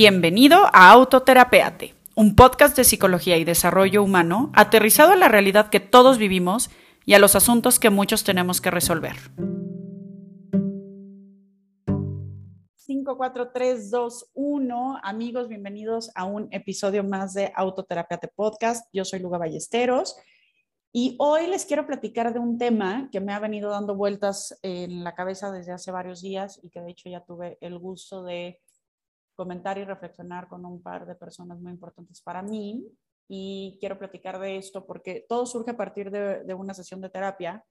Bienvenido a Autoterapeate, un podcast de psicología y desarrollo humano aterrizado a la realidad que todos vivimos y a los asuntos que muchos tenemos que resolver. 5, 4, 3, 2, 1. Amigos, bienvenidos a un episodio más de Autoterapeate Podcast. Yo soy Luga Ballesteros y hoy les quiero platicar de un tema que me ha venido dando vueltas en la cabeza desde hace varios días y que de hecho ya tuve el gusto de comentar y reflexionar con un par de personas muy importantes para mí. Y quiero platicar de esto porque todo surge a partir de, una sesión de terapia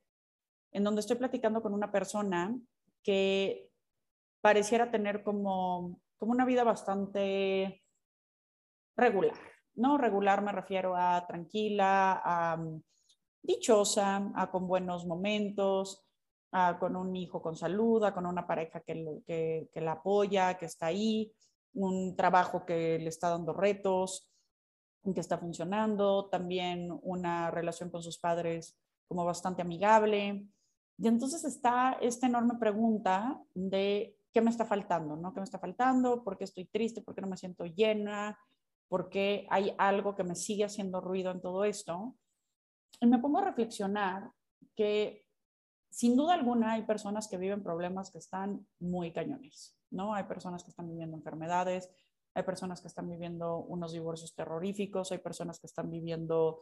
en donde estoy platicando con una persona que pareciera tener como, como una vida bastante regular. No regular me refiero a tranquila, a dichosa, a con buenos momentos, a con un hijo con salud, a con una pareja que, que, que la apoya, que está ahí, un trabajo que le está dando retos, que está funcionando, también una relación con sus padres como bastante amigable. Y entonces está esta enorme pregunta de qué me está faltando, ¿no? ¿Qué me está faltando? ¿Por qué estoy triste? ¿Por qué no me siento llena? ¿Por qué hay algo que me sigue haciendo ruido en todo esto? Y me pongo a reflexionar que sin duda alguna hay personas que viven problemas que están muy cañones. ¿No? Hay personas que están viviendo enfermedades, hay personas que están viviendo unos divorcios terroríficos, hay personas que están viviendo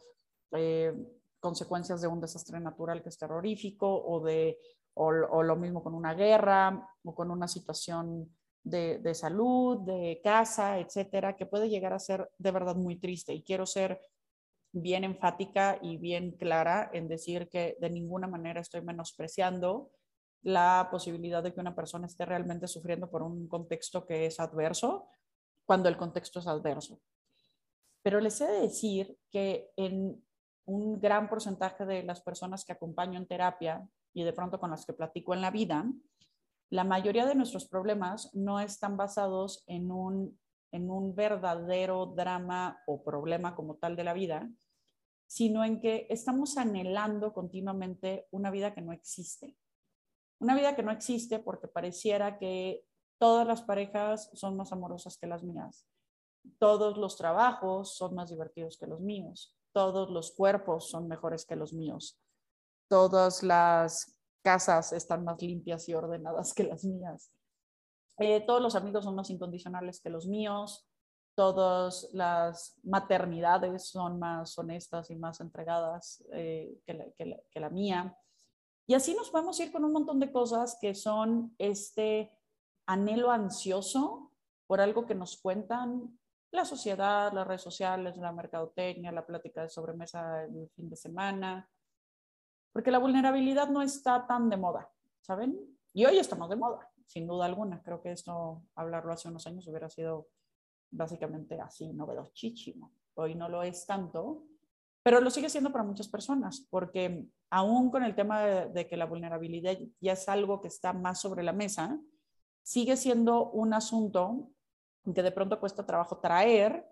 eh, consecuencias de un desastre natural que es terrorífico o, de, o, lo mismo con una guerra o con una situación de, de, salud, de casa, etcétera, que puede llegar a ser de verdad muy triste. Y quiero ser bien enfática y bien clara en decir que de ninguna manera estoy menospreciando la posibilidad de que una persona esté realmente sufriendo por un contexto que es adverso, cuando el contexto es adverso. Pero les he de decir que en un gran porcentaje de las personas que acompaño en terapia y de pronto con las que platico en la vida, la mayoría de nuestros problemas no están basados en un, en un verdadero drama o problema como tal de la vida, sino en que estamos anhelando continuamente una vida que no existe. Una vida que no existe porque pareciera que todas las parejas son más amorosas que las mías. Todos los trabajos son más divertidos que los míos. Todos los cuerpos son mejores que los míos. Todas las casas están más limpias y ordenadas que las mías. Eh, todos los amigos son más incondicionales que los míos. Todas las maternidades son más honestas y más entregadas eh, que la mía. Y así nos podemos ir con un montón de cosas que son este anhelo ansioso por algo que nos cuentan la sociedad, las redes sociales, la mercadotecnia, la plática de sobremesa el fin de semana, porque la vulnerabilidad no está tan de moda, ¿saben? Y hoy estamos de moda, sin duda alguna. Creo que esto, hablarlo hace unos años, hubiera sido básicamente así, novedosísimo. Hoy no lo es tanto, pero lo sigue siendo para muchas personas, porque aún con el tema de, que la vulnerabilidad ya es algo que está más sobre la mesa, sigue siendo un asunto que de pronto cuesta trabajo traer,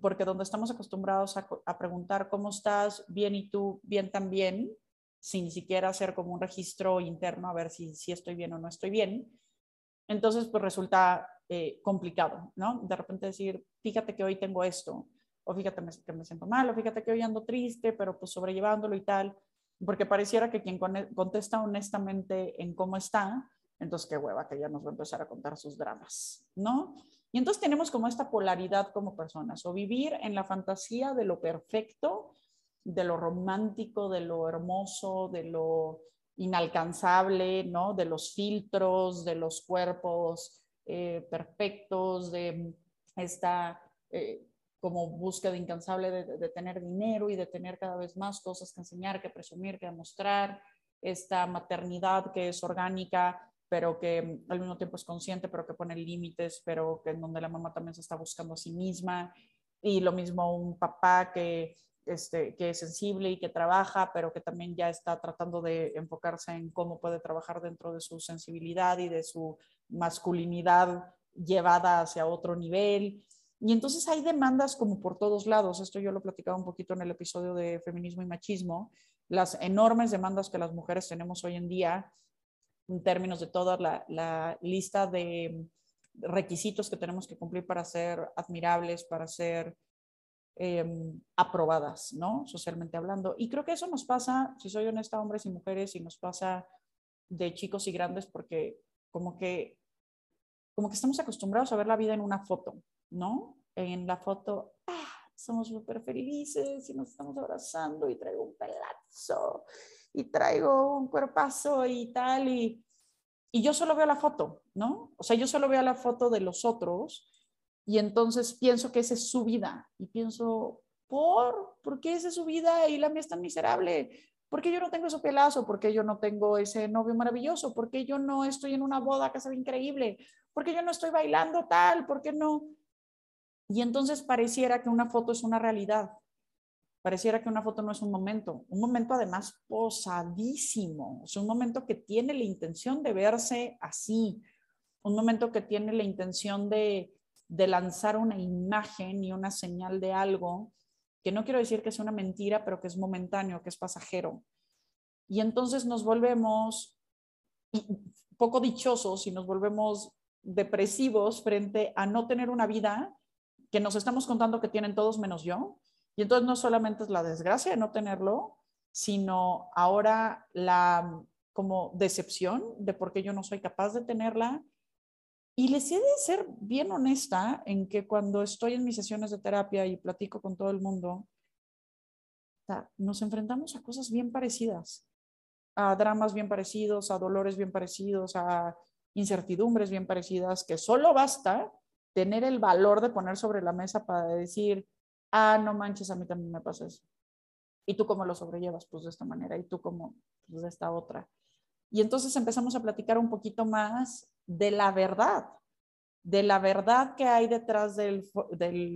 porque donde estamos acostumbrados a, preguntar cómo estás, bien y tú, bien también, sin siquiera hacer como un registro interno a ver si, si estoy bien o no estoy bien, entonces pues resulta eh, complicado, ¿no? De repente decir, fíjate que hoy tengo esto, o fíjate que me siento mal, o fíjate que hoy ando triste, pero pues sobrellevándolo y tal, porque pareciera que quien contesta honestamente en cómo está, entonces qué hueva que ya nos va a empezar a contar sus dramas, ¿no? Y entonces tenemos como esta polaridad como personas, o vivir en la fantasía de lo perfecto, de lo romántico, de lo hermoso, de lo inalcanzable, ¿no? De los filtros, de los cuerpos eh, perfectos, de esta eh, como búsqueda incansable de, tener dinero y de tener cada vez más cosas que enseñar, que presumir, que demostrar, esta maternidad que es orgánica, pero que al mismo tiempo es consciente, pero que pone límites, pero que en donde la mamá también se está buscando a sí misma, y lo mismo un papá que, este, que es sensible y que trabaja, pero que también ya está tratando de enfocarse en cómo puede trabajar dentro de su sensibilidad y de su masculinidad llevada hacia otro nivel. Y entonces hay demandas como por todos lados. Esto yo lo platicaba un poquito en el episodio de feminismo y machismo. Las enormes demandas que las mujeres tenemos hoy en día en términos de toda la, lista de requisitos que tenemos que cumplir para ser admirables, para ser em, aprobadas, ¿no? Socialmente hablando. Y creo que eso nos pasa, si soy honesta, hombres y mujeres, y nos pasa de chicos y grandes, porque como que, como que estamos acostumbrados a ver la vida en una foto, ¿no? En la foto, ah, somos súper felices y nos estamos abrazando y traigo un pelazo y traigo un cuerpazo y tal, y, y yo solo veo la foto, ¿no? O sea, yo solo veo la foto de los otros y entonces pienso que esa es su vida y pienso, ¿por? ¿Por qué esa es su vida y la mía es tan miserable? ¿Por qué yo no tengo ese pelazo? ¿Por qué yo no tengo ese novio maravilloso? ¿Por qué yo no estoy en una boda que se ve increíble? ¿Por qué yo no estoy bailando tal? ¿Por qué no? Y entonces pareciera que una foto es una realidad. Pareciera que una foto no es un momento. Un momento además posadísimo. Es un momento que tiene la intención de verse así. Un momento que tiene la intención de, de lanzar una imagen y una señal de algo que no quiero decir que es una mentira, pero que es momentáneo, que es pasajero. Y entonces nos volvemos poco dichosos y nos volvemos depresivos frente a no tener una vida que nos estamos contando que tienen todos menos yo. Y entonces no solamente es la desgracia de no tenerlo, sino ahora la como decepción de por qué yo no soy capaz de tenerla. Y les he de ser bien honesta en que cuando estoy en mis sesiones de terapia y platico con todo el mundo, nos enfrentamos a cosas bien parecidas, a dramas bien parecidos, a dolores bien parecidos, a incertidumbres bien parecidas, que solo basta tener el valor de poner sobre la mesa para decir, ah, no manches, a mí también me pasa eso. ¿Y tú cómo lo sobrellevas? Pues de esta manera. ¿Y tú cómo? Pues de esta otra. Y entonces empezamos a platicar un poquito más de la verdad, de la verdad que hay detrás del,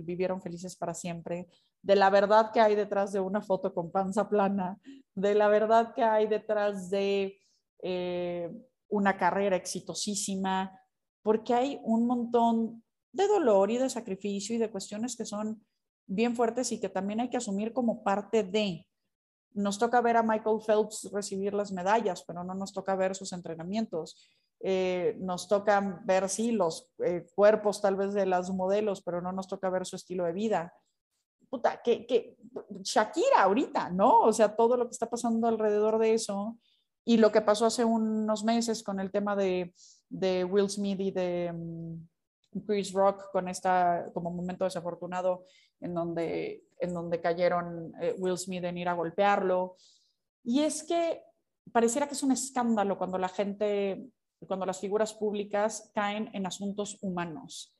vivieron felices para siempre, de la verdad que hay detrás de una foto con panza plana, de la verdad que hay detrás de eh, una carrera exitosísima, porque hay un montón de dolor y de sacrificio y de cuestiones que son bien fuertes y que también hay que asumir como parte de. Nos toca ver a Michael Phelps recibir las medallas, pero no nos toca ver sus entrenamientos. Eh, nos toca ver, sí, los eh, cuerpos tal vez de las modelos, pero no nos toca ver su estilo de vida. Puta, que, que Shakira ahorita, ¿no? O sea, todo lo que está pasando alrededor de eso y lo que pasó hace unos meses con el tema de, de Will Smith y de, mm, Chris Rock con esta como momento desafortunado en donde, en donde cayeron eh, Will Smith en ir a golpearlo. Y es que pareciera que es un escándalo cuando la gente, cuando las figuras públicas caen en asuntos humanos.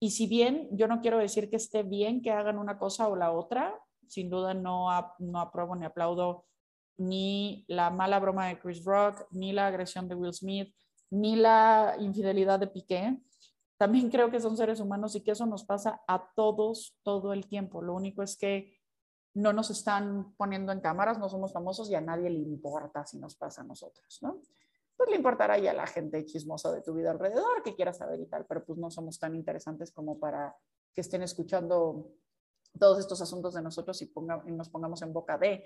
Y si bien yo no quiero decir que esté bien que hagan una cosa o la otra, sin duda no, no apruebo ni aplaudo ni la mala broma de Chris Rock, ni la agresión de Will Smith, ni la infidelidad de Piqué también creo que son seres humanos y que eso nos pasa a todos todo el tiempo. Lo único es que no nos están poniendo en cámaras, no somos famosos y a nadie le importa si nos pasa a nosotros, ¿no? Pues le importará ya a la gente chismosa de tu vida alrededor que quiera saber y tal, pero pues no somos tan interesantes como para que estén escuchando todos estos asuntos de nosotros y, ponga, y nos pongamos en boca de.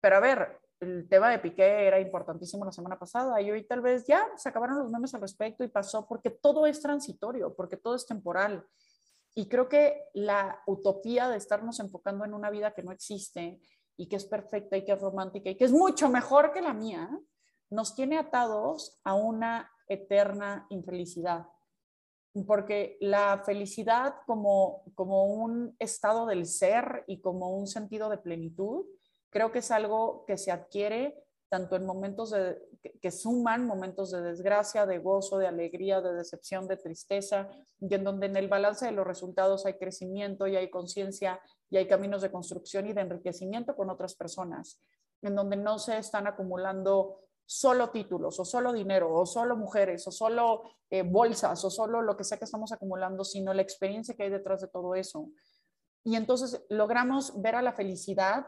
Pero a ver, el tema de Piqué era importantísimo la semana pasada y hoy tal vez ya se acabaron los memes al respecto y pasó porque todo es transitorio, porque todo es temporal. Y creo que la utopía de estarnos enfocando en una vida que no existe y que es perfecta y que es romántica y que es mucho mejor que la mía, nos tiene atados a una eterna infelicidad. Porque la felicidad como, como un estado del ser y como un sentido de plenitud, Creo que es algo que se adquiere tanto en momentos de, que, suman momentos de desgracia, de gozo, de alegría, de decepción, de tristeza, y en donde en el balance de los resultados hay crecimiento y hay conciencia y hay caminos de construcción y de enriquecimiento con otras personas, en donde no se están acumulando solo títulos o solo dinero o solo mujeres o solo eh, bolsas o solo lo que sea que estamos acumulando, sino la experiencia que hay detrás de todo eso. Y entonces logramos ver a la felicidad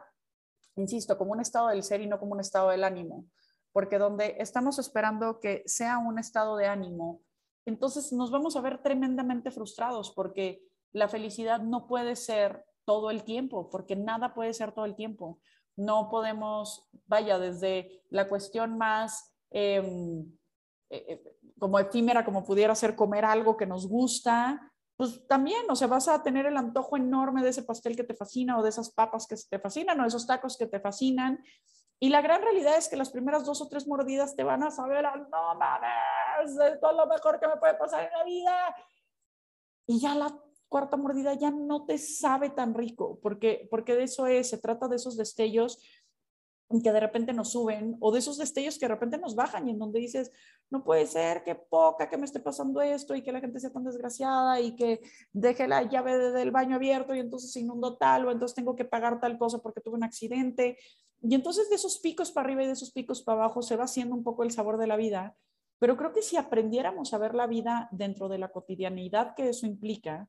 insisto, como un estado del ser y no como un estado del ánimo, porque donde estamos esperando que sea un estado de ánimo, entonces nos vamos a ver tremendamente frustrados porque la felicidad no puede ser todo el tiempo, porque nada puede ser todo el tiempo. No podemos, vaya, desde la cuestión más... Em, eh, eh, como efímera como pudiera ser comer algo que nos gusta, pues también, o sea, vas a tener el antojo enorme de ese pastel que te fascina o de esas papas que te fascinan o esos tacos que te fascinan. Y la gran realidad es que las primeras dos o tres mordidas te van a saber, no mames, es todo lo mejor que me puede pasar en la vida. Y ya la cuarta mordida ya no te sabe tan rico, porque, porque de eso es, se trata de esos destellos que de repente nos suben o de esos destellos que de repente nos bajan y en donde dices, no puede ser, qué poca que me esté pasando esto y que la gente sea tan desgraciada y que deje la llave del baño abierto y entonces se inundó tal o entonces tengo que pagar tal cosa porque tuve un accidente. Y entonces de esos picos para arriba y de esos picos para abajo se va haciendo un poco el sabor de la vida. Pero creo que si aprendiéramos a ver la vida dentro de la cotidianidad que eso implica,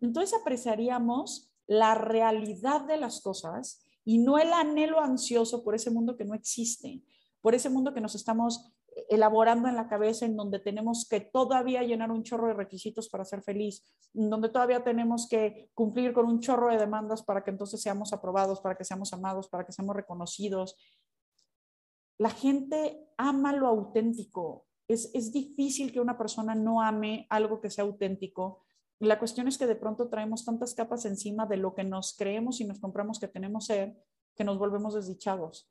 entonces apreciaríamos la realidad de las cosas y no el anhelo ansioso por ese mundo que no existe, por ese mundo que nos estamos elaborando en la cabeza en donde tenemos que todavía llenar un chorro de requisitos para ser feliz, en donde todavía tenemos que cumplir con un chorro de demandas para que entonces seamos aprobados, para que seamos amados, para que seamos reconocidos. La gente ama lo auténtico. Es, es difícil que una persona no ame algo que sea auténtico la cuestión es que de pronto traemos tantas capas encima de lo que nos creemos y nos compramos que tenemos ser, que nos volvemos desdichados.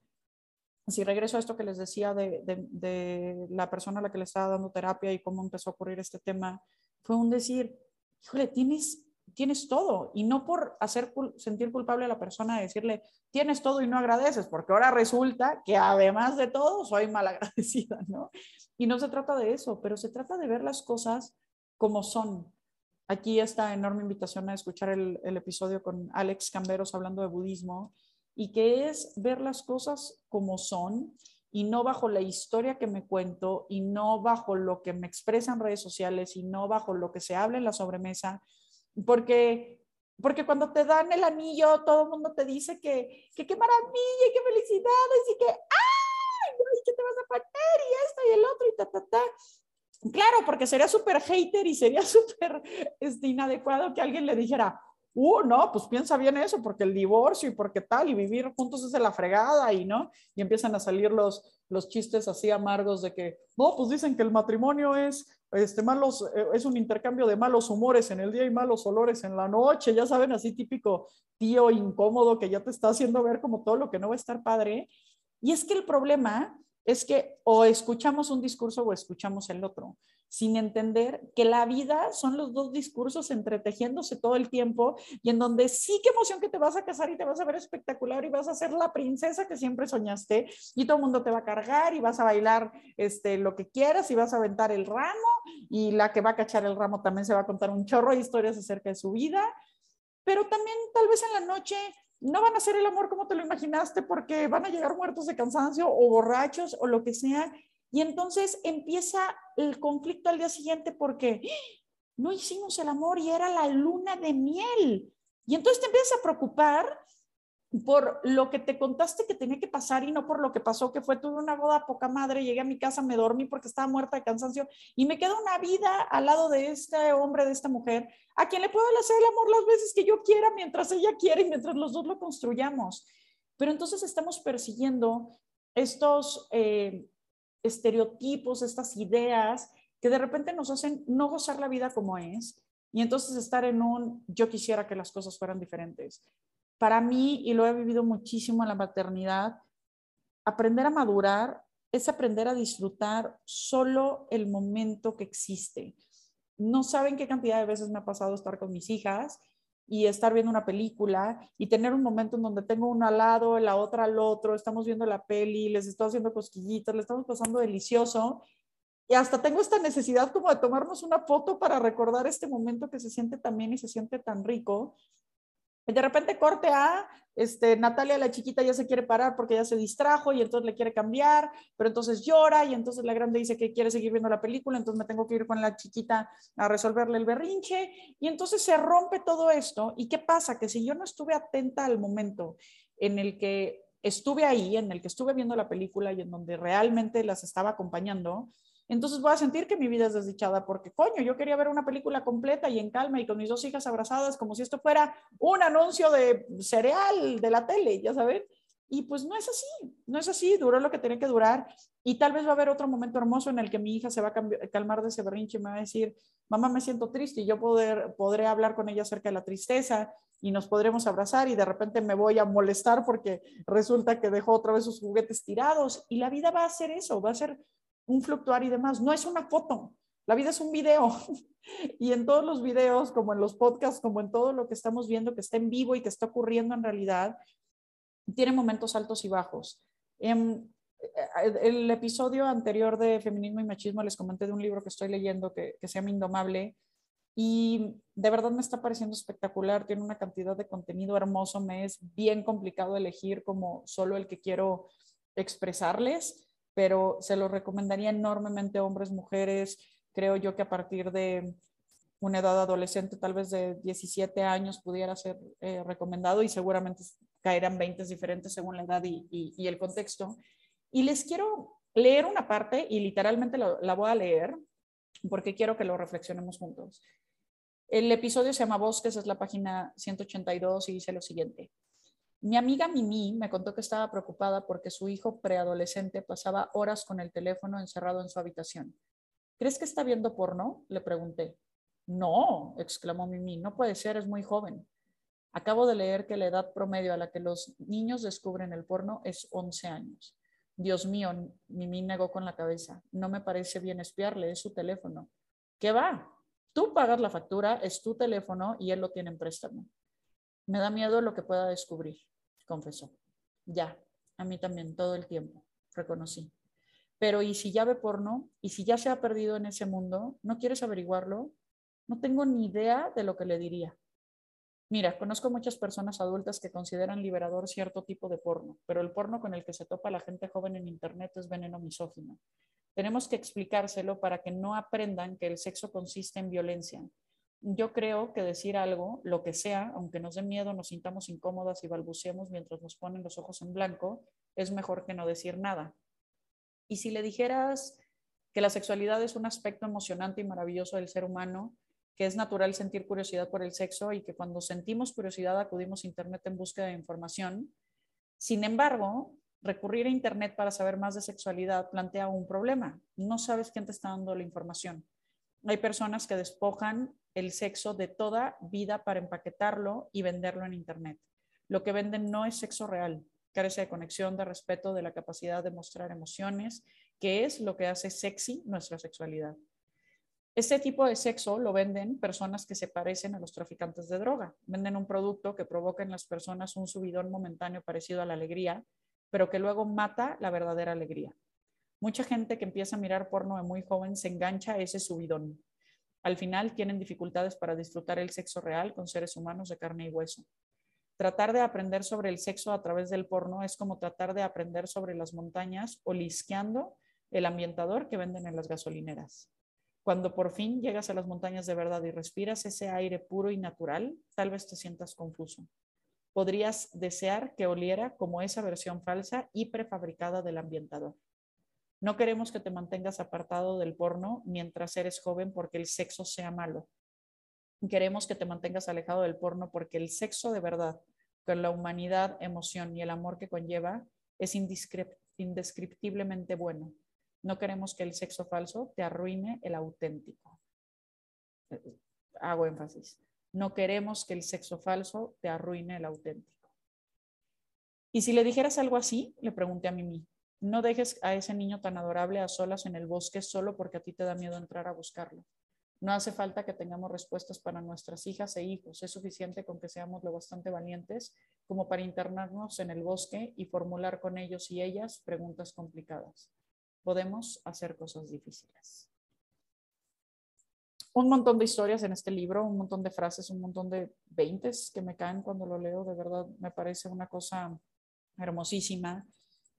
Si regreso a esto que les decía de, la persona a la que le estaba dando terapia y cómo empezó a ocurrir este tema, fue un decir, híjole, tienes, tienes todo. Y no por hacer sentir culpable a la persona de decirle, tienes todo y no agradeces, porque ahora resulta que además de todo soy malagradecida, ¿no? Y no se trata de eso, pero se trata de ver las cosas como son, aquí esta enorme invitación a escuchar el, episodio con Alex Camberos hablando de budismo y que es ver las cosas como son y no bajo la historia que me cuento y no bajo lo que me expresan redes sociales y no bajo lo que se habla en la sobremesa, porque, porque cuando te dan el anillo todo el mundo te dice que, qué maravilla y qué felicidades y que, ¡ay! ¿Y qué te vas a poner? Y esto y el otro y ta, ta, ta. Claro, porque sería súper hater y sería súper este, inadecuado que alguien le dijera, uh, no, pues piensa bien eso, porque el divorcio y porque tal, y vivir juntos es de la fregada, y no, y empiezan a salir los, chistes así amargos de que, no, pues dicen que el matrimonio es, este, malos, eh, es un intercambio de malos humores en el día y malos olores en la noche, ya saben, así típico tío incómodo que ya te está haciendo ver como todo lo que no va a estar padre. Y es que el problema es que o escuchamos un discurso o escuchamos el otro, sin entender que la vida son los dos discursos entretejiéndose todo el tiempo y en donde sí que emoción que te vas a casar y te vas a ver espectacular y vas a ser la princesa que siempre soñaste y todo el mundo te va a cargar y vas a bailar este, lo que quieras y vas a aventar el ramo y la que va a cachar el ramo también se va a contar un chorro de historias acerca de su vida, pero también tal vez en la noche no van a ser el amor como te lo imaginaste porque van a llegar muertos de cansancio o borrachos o lo que sea. Y entonces empieza el conflicto al día siguiente porque ¡Ah! no hicimos el amor y era la luna de miel. Y entonces te empiezas a preocupar por lo que te contaste que tenía que pasar y no por lo que pasó, que fue tuve una boda poca madre, llegué a mi casa, me dormí porque estaba muerta de cansancio y me queda una vida al lado de este hombre, de esta mujer, a quien le puedo hacer el amor las veces que yo quiera, mientras ella quiere y mientras los dos lo construyamos. Pero entonces estamos persiguiendo estos eh, estereotipos, estas ideas que de repente nos hacen no gozar la vida como es y entonces estar en un yo quisiera que las cosas fueran diferentes para mí, y lo he vivido muchísimo en la maternidad, aprender a madurar es aprender a disfrutar solo el momento que existe. No saben qué cantidad de veces me ha pasado estar con mis hijas y estar viendo una película y tener un momento en donde tengo una al lado, la otra al otro, estamos viendo la peli, les estoy haciendo cosquillitas, le estamos pasando delicioso y hasta tengo esta necesidad como de tomarnos una foto para recordar este momento que se siente tan bien y se siente tan rico de repente corte a, este, Natalia la chiquita ya se quiere parar porque ya se distrajo y entonces le quiere cambiar, pero entonces llora y entonces la grande dice que quiere seguir viendo la película, entonces me tengo que ir con la chiquita a resolverle el berrinche y entonces se rompe todo esto. ¿Y qué pasa? Que si yo no estuve atenta al momento en el que estuve ahí, en el que estuve viendo la película y en donde realmente las estaba acompañando, entonces voy a sentir que mi vida es desdichada porque, coño, yo quería ver una película completa y en calma y con mis dos hijas abrazadas como si esto fuera un anuncio de cereal de la tele, ya saben. Y pues no es así, no es así, duró lo que tenía que durar. Y tal vez va a haber otro momento hermoso en el que mi hija se va a calmar de ese berrinche y me va a decir, mamá, me siento triste y yo poder, podré hablar con ella acerca de la tristeza y nos podremos abrazar y de repente me voy a molestar porque resulta que dejó otra vez sus juguetes tirados. Y la vida va a ser eso, va a ser un fluctuar y demás. No es una foto, la vida es un video. Y en todos los videos, como en los podcasts, como en todo lo que estamos viendo que está en vivo y que está ocurriendo en realidad, tiene momentos altos y bajos. En em, el episodio anterior de Feminismo y Machismo les comenté de un libro que estoy leyendo que, que se llama Indomable y de verdad me está pareciendo espectacular, tiene una cantidad de contenido hermoso, me es bien complicado elegir como solo el que quiero expresarles, pero se lo recomendaría enormemente a hombres, mujeres, creo yo que a partir de una edad adolescente, tal vez de 17 años, pudiera ser eh, recomendado y seguramente caerán 20 diferentes según la edad y, el contexto. Y les quiero leer una parte y literalmente la, voy a leer porque quiero que lo reflexionemos juntos. El episodio se llama Bosques, es la página 182 y dice lo siguiente. Mi amiga Mimi me contó que estaba preocupada porque su hijo preadolescente pasaba horas con el teléfono encerrado en su habitación. ¿Crees que está viendo porno? Le pregunté. No, exclamó Mimi, no puede ser, es muy joven. Acabo de leer que la edad promedio a la que los niños descubren el porno es 11 años. Dios mío, Mimi negó con la cabeza. No me parece bien espiarle, es su teléfono. ¿Qué va? Tú pagas la factura, es tu teléfono y él lo tiene en préstamo. Me da miedo lo que pueda descubrir, confesó. Ya, a mí también, todo el tiempo, reconocí. Pero ¿y si ya ve porno? ¿Y si ya se ha perdido en ese mundo? ¿No quieres averiguarlo? No tengo ni idea de lo que le diría. Mira, conozco muchas personas adultas que consideran liberador cierto tipo de porno, pero el porno con el que se topa la gente joven en Internet es veneno misógino. Tenemos que explicárselo para que no aprendan que el sexo consiste en violencia. Yo creo que decir algo, lo que sea, aunque nos dé miedo, nos sintamos incómodas y balbuceemos mientras nos ponen los ojos en blanco, es mejor que no decir nada. Y si le dijeras que la sexualidad es un aspecto emocionante y maravilloso del ser humano, que es natural sentir curiosidad por el sexo y que cuando sentimos curiosidad acudimos a Internet en búsqueda de información. Sin embargo, recurrir a Internet para saber más de sexualidad plantea un problema. No sabes quién te está dando la información. Hay personas que despojan el sexo de toda vida para empaquetarlo y venderlo en Internet. Lo que venden no es sexo real, carece de conexión, de respeto, de la capacidad de mostrar emociones, que es lo que hace sexy nuestra sexualidad. Este tipo de sexo lo venden personas que se parecen a los traficantes de droga. Venden un producto que provoca en las personas un subidón momentáneo parecido a la alegría, pero que luego mata la verdadera alegría. Mucha gente que empieza a mirar porno de muy joven se engancha a ese subidón. Al final tienen dificultades para disfrutar el sexo real con seres humanos de carne y hueso. Tratar de aprender sobre el sexo a través del porno es como tratar de aprender sobre las montañas o lisqueando el ambientador que venden en las gasolineras. Cuando por fin llegas a las montañas de verdad y respiras ese aire puro y natural, tal vez te sientas confuso. Podrías desear que oliera como esa versión falsa y prefabricada del ambientador. No queremos que te mantengas apartado del porno mientras eres joven porque el sexo sea malo. Queremos que te mantengas alejado del porno porque el sexo de verdad, con la humanidad, emoción y el amor que conlleva, es indescriptiblemente bueno. No queremos que el sexo falso te arruine el auténtico. Hago énfasis. No queremos que el sexo falso te arruine el auténtico. Y si le dijeras algo así, le pregunté a Mimi, no dejes a ese niño tan adorable a solas en el bosque solo porque a ti te da miedo entrar a buscarlo. No hace falta que tengamos respuestas para nuestras hijas e hijos. Es suficiente con que seamos lo bastante valientes como para internarnos en el bosque y formular con ellos y ellas preguntas complicadas podemos hacer cosas difíciles. Un montón de historias en este libro, un montón de frases, un montón de veintes que me caen cuando lo leo, de verdad me parece una cosa hermosísima.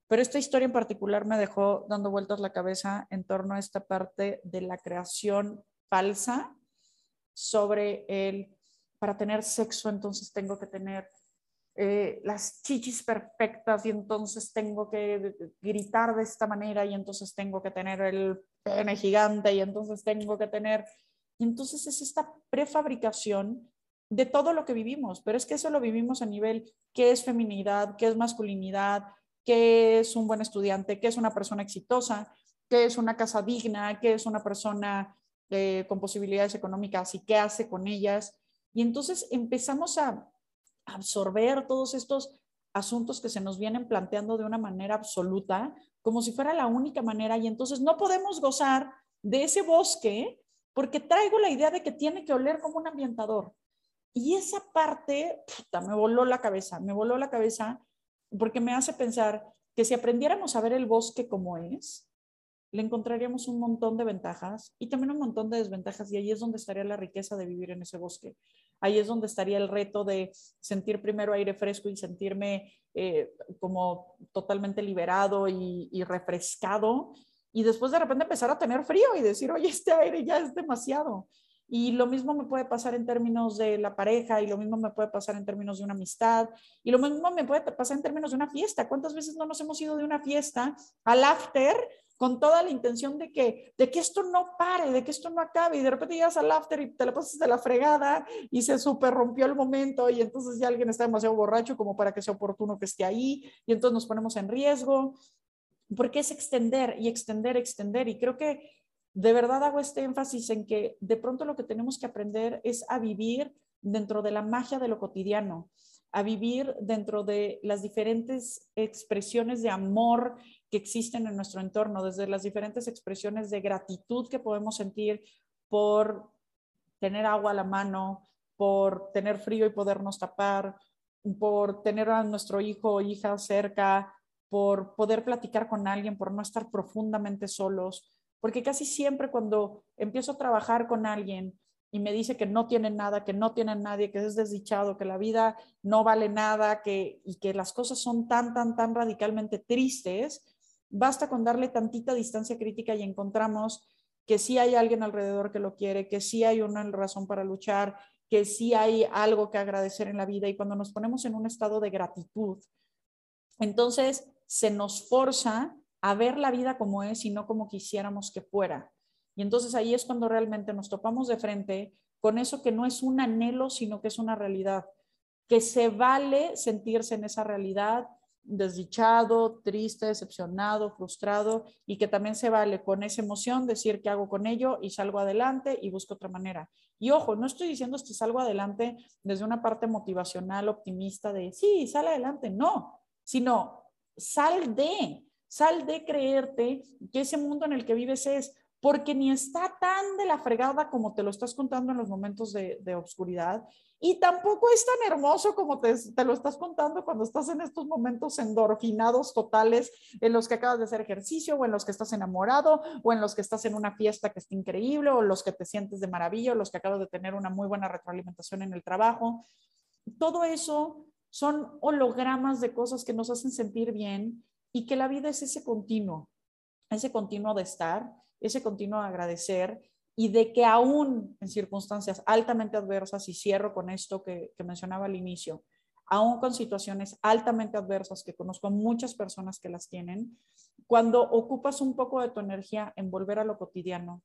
Pero esta historia en particular me dejó dando vueltas la cabeza en torno a esta parte de la creación falsa sobre el, para tener sexo entonces tengo que tener eh, las chichis perfectas y entonces tengo que gritar de esta manera y entonces tengo que tener el pene gigante y entonces tengo que tener... Y entonces es esta prefabricación de todo lo que vivimos, pero es que eso lo vivimos a nivel qué es feminidad, qué es masculinidad, qué es un buen estudiante, qué es una persona exitosa, qué es una casa digna, qué es una persona eh, con posibilidades económicas y qué hace con ellas. Y entonces empezamos a absorber todos estos asuntos que se nos vienen planteando de una manera absoluta, como si fuera la única manera, y entonces no podemos gozar de ese bosque porque traigo la idea de que tiene que oler como un ambientador. Y esa parte, puta, me voló la cabeza, me voló la cabeza porque me hace pensar que si aprendiéramos a ver el bosque como es, le encontraríamos un montón de ventajas y también un montón de desventajas y ahí es donde estaría la riqueza de vivir en ese bosque. Ahí es donde estaría el reto de sentir primero aire fresco y sentirme eh, como totalmente liberado y, y refrescado y después de repente empezar a tener frío y decir, oye, este aire ya es demasiado. Y lo mismo me puede pasar en términos de la pareja, y lo mismo me puede pasar en términos de una amistad, y lo mismo me puede pasar en términos de una fiesta. ¿Cuántas veces no nos hemos ido de una fiesta al after con toda la intención de que, de que esto no pare, de que esto no acabe, y de repente llegas al after y te la pasas de la fregada y se super rompió el momento, y entonces ya alguien está demasiado borracho como para que sea oportuno que esté ahí, y entonces nos ponemos en riesgo, porque es extender y extender, extender, y creo que de verdad hago este énfasis en que de pronto lo que tenemos que aprender es a vivir dentro de la magia de lo cotidiano, a vivir dentro de las diferentes expresiones de amor que existen en nuestro entorno, desde las diferentes expresiones de gratitud que podemos sentir por tener agua a la mano, por tener frío y podernos tapar, por tener a nuestro hijo o hija cerca, por poder platicar con alguien, por no estar profundamente solos, porque casi siempre cuando empiezo a trabajar con alguien y me dice que no tiene nada, que no tiene nadie, que es desdichado, que la vida no vale nada, que, y que las cosas son tan, tan, tan radicalmente tristes, basta con darle tantita distancia crítica y encontramos que sí hay alguien alrededor que lo quiere, que sí hay una razón para luchar, que sí hay algo que agradecer en la vida y cuando nos ponemos en un estado de gratitud, entonces se nos forza a ver la vida como es y no como quisiéramos que fuera. Y entonces ahí es cuando realmente nos topamos de frente con eso que no es un anhelo, sino que es una realidad, que se vale sentirse en esa realidad desdichado, triste, decepcionado, frustrado y que también se vale con esa emoción decir qué hago con ello y salgo adelante y busco otra manera. Y ojo, no estoy diciendo que salgo adelante desde una parte motivacional, optimista de sí, sale adelante, no, sino sal de, Sal de creerte que ese mundo en el que vives es, porque ni está tan de la fregada como te lo estás contando en los momentos de, de oscuridad, y tampoco es tan hermoso como te, te, lo estás contando cuando estás en estos momentos endorfinados totales, en los que acabas de hacer ejercicio, o en los que estás enamorado, o en los que estás en una fiesta que está increíble, o los que te sientes de maravilla, o los que acabas de tener una muy buena retroalimentación en el trabajo. Todo eso son hologramas de cosas que nos hacen sentir bien y que la vida es ese continuo, ese continuo de estar, ese continuo de agradecer y de que aún en circunstancias altamente adversas, y cierro con esto que, que mencionaba al inicio, aún con situaciones altamente adversas, que conozco muchas personas que las tienen, cuando ocupas un poco de tu energía en volver a lo cotidiano,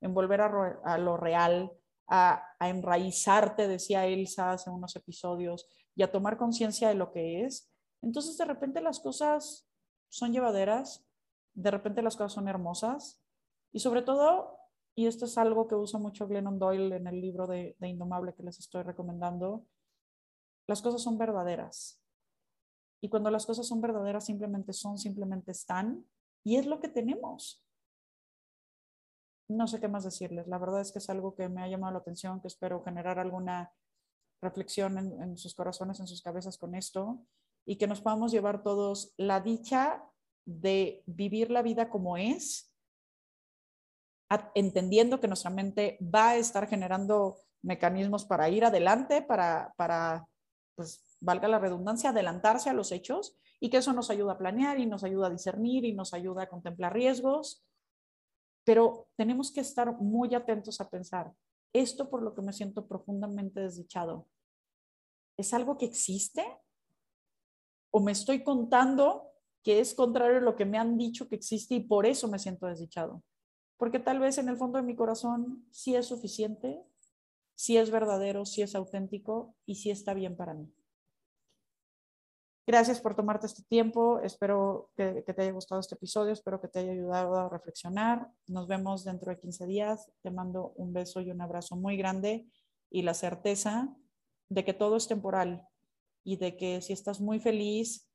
en volver a, a lo real, a, a, enraizarte, decía Elsa hace unos episodios, y a tomar conciencia de lo que es, entonces de repente las cosas son llevaderas, de repente las cosas son hermosas y sobre todo, y esto es algo que usa mucho Glennon Doyle en el libro de, de Indomable que les estoy recomendando, las cosas son verdaderas. Y cuando las cosas son verdaderas, simplemente son, simplemente están, y es lo que tenemos. No sé qué más decirles. La verdad es que es algo que me ha llamado la atención, que espero generar alguna reflexión en, en sus corazones, en sus cabezas con esto y que nos podamos llevar todos la dicha de vivir la vida como es, entendiendo que nuestra mente va a estar generando mecanismos para ir adelante, para, para, pues, valga la redundancia, adelantarse a los hechos y que eso nos ayuda a planear y nos ayuda a discernir y nos ayuda a contemplar riesgos. Pero tenemos que estar muy atentos a pensar, esto por lo que me siento profundamente desdichado, ¿es algo que existe? O me estoy contando que es contrario a lo que me han dicho que existe y por eso me siento desdichado. Porque tal vez en el fondo de mi corazón sí es suficiente si es verdadero, si es auténtico y si está bien para mí. Gracias por tomarte este tiempo. Espero que, te haya gustado este episodio. Espero que te haya ayudado a reflexionar. Nos vemos dentro de 15 días. Te mando un beso y un abrazo muy grande y la certeza de que todo es temporal y de que si estás muy feliz,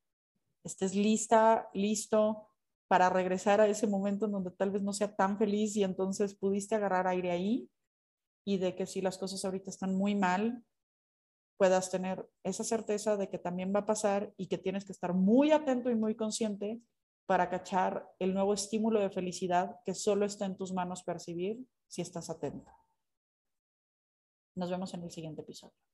estés lista, listo para regresar a ese momento en donde tal vez no sea tan feliz y entonces pudiste agarrar aire ahí y de que si las cosas ahorita están muy mal, puedas tener esa certeza de que también va a pasar y que tienes que estar muy atento y muy consciente para cachar el nuevo estímulo de felicidad que solo está en tus manos percibir si estás atento. Nos vemos en el siguiente episodio.